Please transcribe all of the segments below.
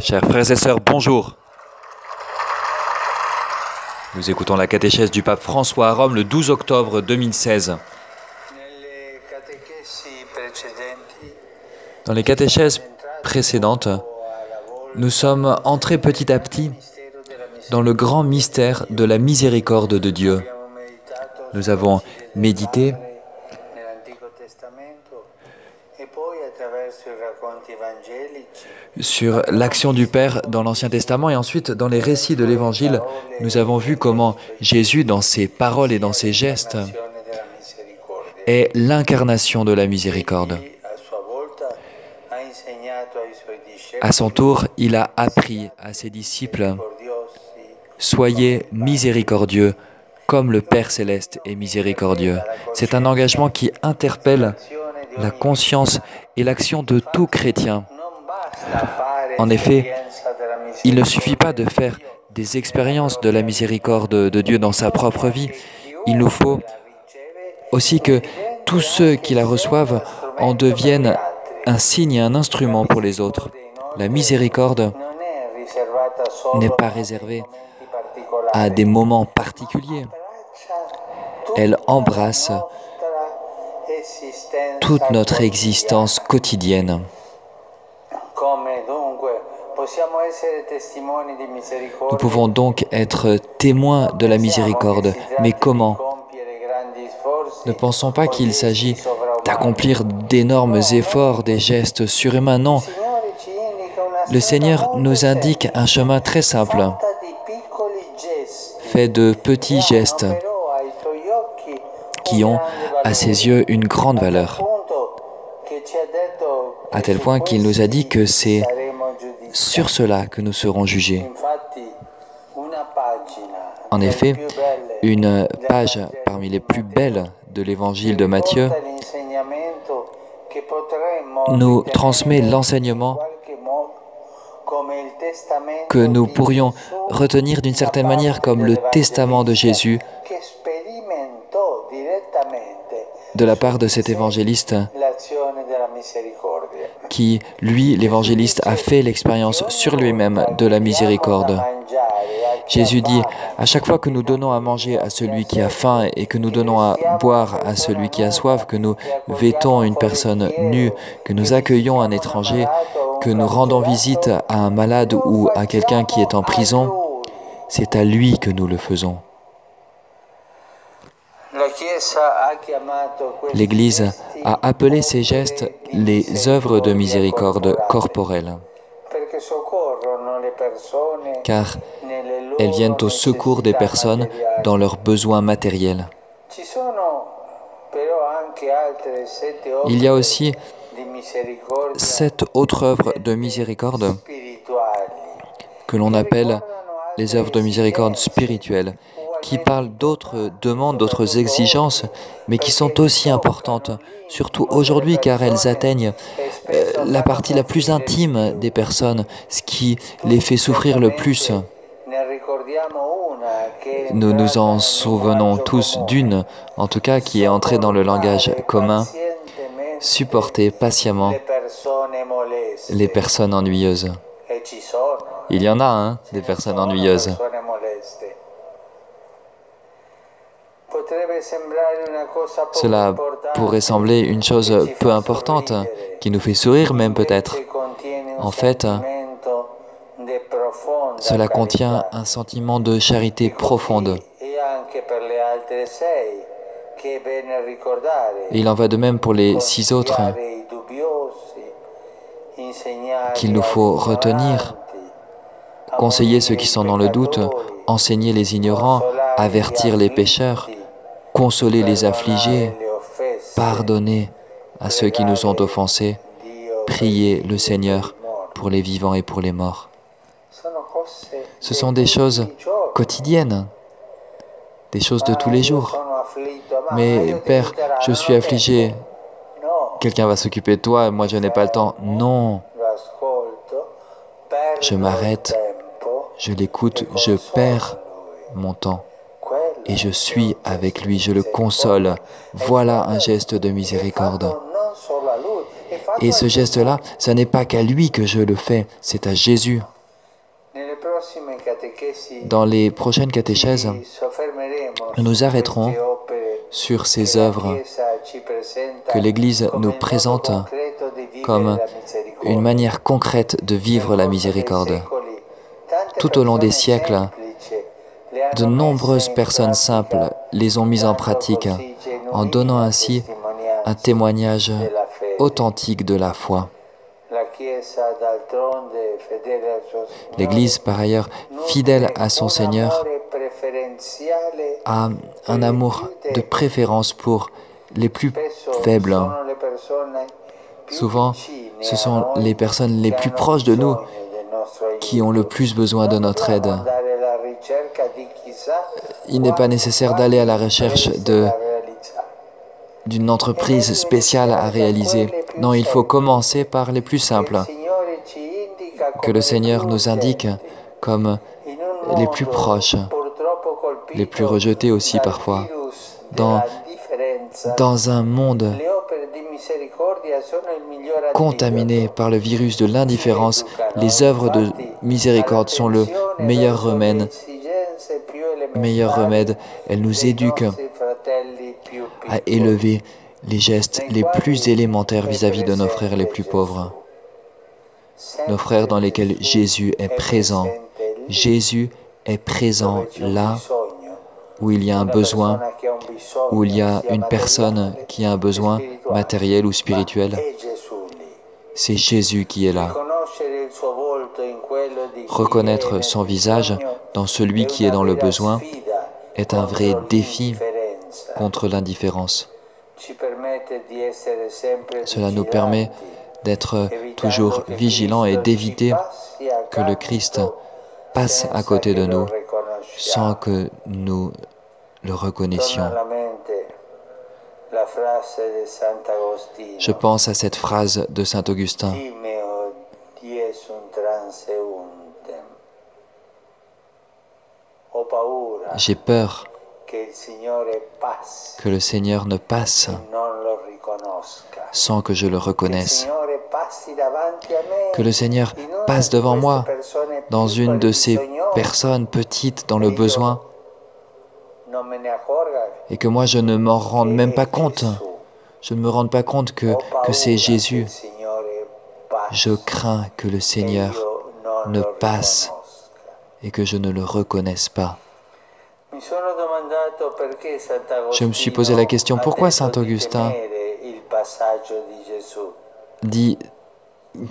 Chers frères et sœurs, bonjour. Nous écoutons la catéchèse du pape François à Rome le 12 octobre 2016. Dans les catéchèses précédentes, nous sommes entrés petit à petit dans le grand mystère de la miséricorde de Dieu. Nous avons médité sur l'action du Père dans l'Ancien Testament et ensuite dans les récits de l'Évangile, nous avons vu comment Jésus, dans ses paroles et dans ses gestes, est l'incarnation de la miséricorde. À son tour, il a appris à ses disciples, Soyez miséricordieux comme le Père céleste est miséricordieux. C'est un engagement qui interpelle la conscience et l'action de tout chrétien. En effet, il ne suffit pas de faire des expériences de la miséricorde de Dieu dans sa propre vie. Il nous faut aussi que tous ceux qui la reçoivent en deviennent un signe et un instrument pour les autres. La miséricorde n'est pas réservée à des moments particuliers. Elle embrasse toute notre existence quotidienne. Nous pouvons donc être témoins de la miséricorde, mais comment Ne pensons pas qu'il s'agit d'accomplir d'énormes efforts, des gestes surhumains, non. Le Seigneur nous indique un chemin très simple, fait de petits gestes qui ont à ses yeux une grande valeur, à tel point qu'il nous a dit que c'est sur cela que nous serons jugés. En effet, une page parmi les plus belles de l'évangile de Matthieu nous transmet l'enseignement que nous pourrions retenir d'une certaine manière comme le testament de Jésus de la part de cet évangéliste qui, lui, l'évangéliste, a fait l'expérience sur lui-même de la miséricorde. Jésus dit, à chaque fois que nous donnons à manger à celui qui a faim et que nous donnons à boire à celui qui a soif, que nous vêtons une personne nue, que nous accueillons un étranger, que nous rendons visite à un malade ou à quelqu'un qui est en prison, c'est à lui que nous le faisons. L'Église a appelé ces gestes les œuvres de miséricorde corporelle, car elles viennent au secours des personnes dans leurs besoins matériels. Il y a aussi sept autres œuvres de miséricorde que l'on appelle les œuvres de miséricorde spirituelle, qui parlent d'autres demandes, d'autres exigences, mais qui sont aussi importantes, surtout aujourd'hui car elles atteignent euh, la partie la plus intime des personnes, ce qui les fait souffrir le plus. Nous nous en souvenons tous d'une, en tout cas qui est entrée dans le langage commun, supporter patiemment les personnes ennuyeuses. Il y en a, hein, des personnes ennuyeuses. Cela pourrait sembler une chose peu importante, qui nous fait sourire même peut-être. En fait, cela contient un sentiment de charité profonde. Et il en va de même pour les six autres qu'il nous faut retenir, conseiller ceux qui sont dans le doute, enseigner les ignorants, avertir les pécheurs, consoler les affligés, pardonner à ceux qui nous ont offensés, prier le Seigneur pour les vivants et pour les morts. Ce sont des choses quotidiennes, des choses de tous les jours. Mais Père, je suis affligé. Quelqu'un va s'occuper de toi, moi je n'ai pas le temps. Non. Je m'arrête, je l'écoute, je perds mon temps et je suis avec lui, je le console. Voilà un geste de miséricorde. Et ce geste-là, ce n'est pas qu'à lui que je le fais, c'est à Jésus. Dans les prochaines catéchèses, nous nous arrêterons sur ces œuvres que l'Église nous présente comme une manière concrète de vivre la miséricorde. Tout au long des siècles, de nombreuses personnes simples les ont mises en pratique en donnant ainsi un témoignage authentique de la foi. L'Église, par ailleurs, fidèle à son Seigneur, a un amour de préférence pour les plus faibles. Souvent, ce sont les personnes les plus proches de nous qui ont le plus besoin de notre aide. Il n'est pas nécessaire d'aller à la recherche d'une entreprise spéciale à réaliser. Non, il faut commencer par les plus simples, que le Seigneur nous indique comme les plus proches, les plus rejetés aussi parfois. Dans, dans un monde contaminé par le virus de l'indifférence, les œuvres de miséricorde sont le meilleur remède. Meilleur remède, elles nous éduquent à élever les gestes les plus élémentaires vis-à-vis de nos frères les plus pauvres, nos frères dans lesquels Jésus est présent. Jésus est présent là où il y a un besoin, où il y a une personne qui a un besoin matériel ou spirituel. C'est Jésus qui est là. Reconnaître son visage dans celui qui est dans le besoin est un vrai défi contre l'indifférence. Cela nous permet d'être toujours vigilants et d'éviter que le Christ passe à côté de nous sans que nous le reconnaissions. Je pense à cette phrase de Saint Augustin. J'ai peur que le Seigneur ne passe sans que je le reconnaisse. Que le Seigneur passe devant moi dans une de ces personnes petites dans le besoin et que moi je ne m'en rende même pas compte. Je ne me rende pas compte que, que c'est Jésus. Je crains que le Seigneur ne passe et que je ne le reconnaisse pas. Je me suis posé la question, pourquoi Saint Augustin dit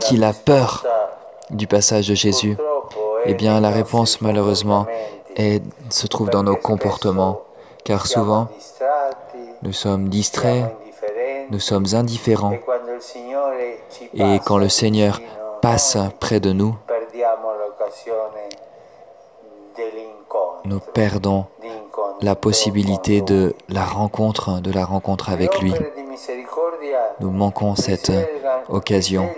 qu'il a peur du passage de Jésus? Eh bien, la réponse, malheureusement, se trouve dans nos comportements, car souvent, nous sommes distraits, nous sommes indifférents, et quand le Seigneur passe près de nous, nous perdons la possibilité de la rencontre, de la rencontre avec lui. Nous manquons cette occasion.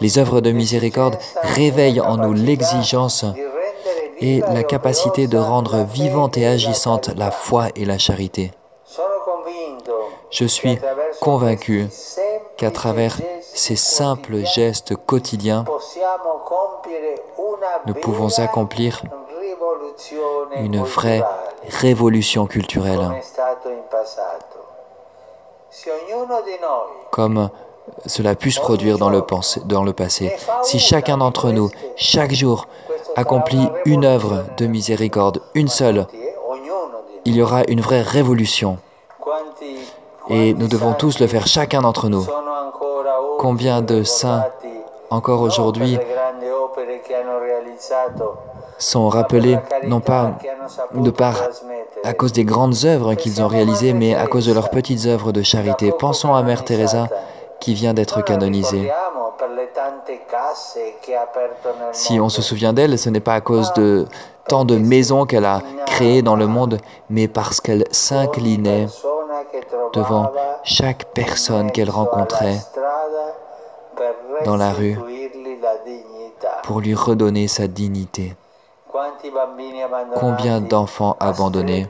Les œuvres de miséricorde réveillent en nous l'exigence et la capacité de rendre vivante et agissante la foi et la charité. Je suis convaincu qu'à travers ces simples gestes quotidiens, nous pouvons accomplir une vraie révolution culturelle. Comme cela a pu se produire dans le, dans le passé. Si chacun d'entre nous, chaque jour, accomplit une œuvre de miséricorde, une seule, il y aura une vraie révolution. Et nous devons tous le faire, chacun d'entre nous. Combien de saints, encore aujourd'hui, sont rappelés, non pas de par à cause des grandes œuvres qu'ils ont réalisées, mais à cause de leurs petites œuvres de charité. Pensons à Mère Teresa qui vient d'être canonisée. Si on se souvient d'elle, ce n'est pas à cause de tant de maisons qu'elle a créées dans le monde, mais parce qu'elle s'inclinait devant chaque personne qu'elle rencontrait dans la rue pour lui redonner sa dignité. Combien d'enfants abandonnés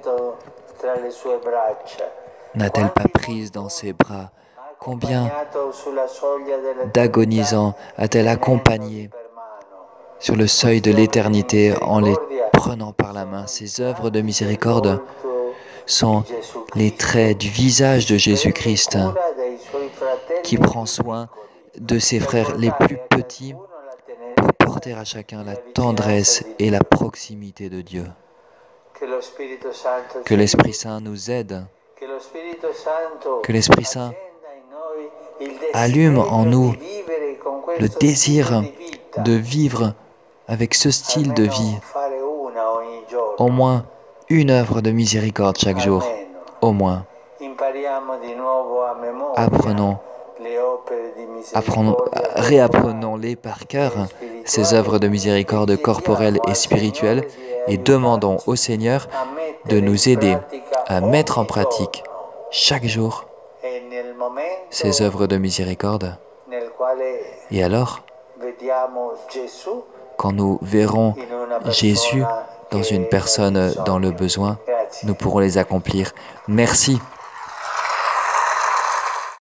n'a-t-elle pas prise dans ses bras? Combien d'agonisants a-t-elle accompagné sur le seuil de l'éternité en les prenant par la main? Ces œuvres de miséricorde sont les traits du visage de Jésus-Christ qui prend soin de ses frères les plus petits pour porter à chacun la tendresse et la proximité de Dieu. Que l'Esprit Saint nous aide, que l'Esprit Saint allume en nous le désir de vivre avec ce style de vie, au moins une œuvre de miséricorde chaque jour, au moins. Apprenons, apprenons réapprenons-les par cœur, ces œuvres de miséricorde corporelle et spirituelle, et demandons au Seigneur de nous aider à mettre en pratique chaque jour ces œuvres de miséricorde. Et alors, quand nous verrons Jésus dans une personne dans le besoin, nous pourrons les accomplir. Merci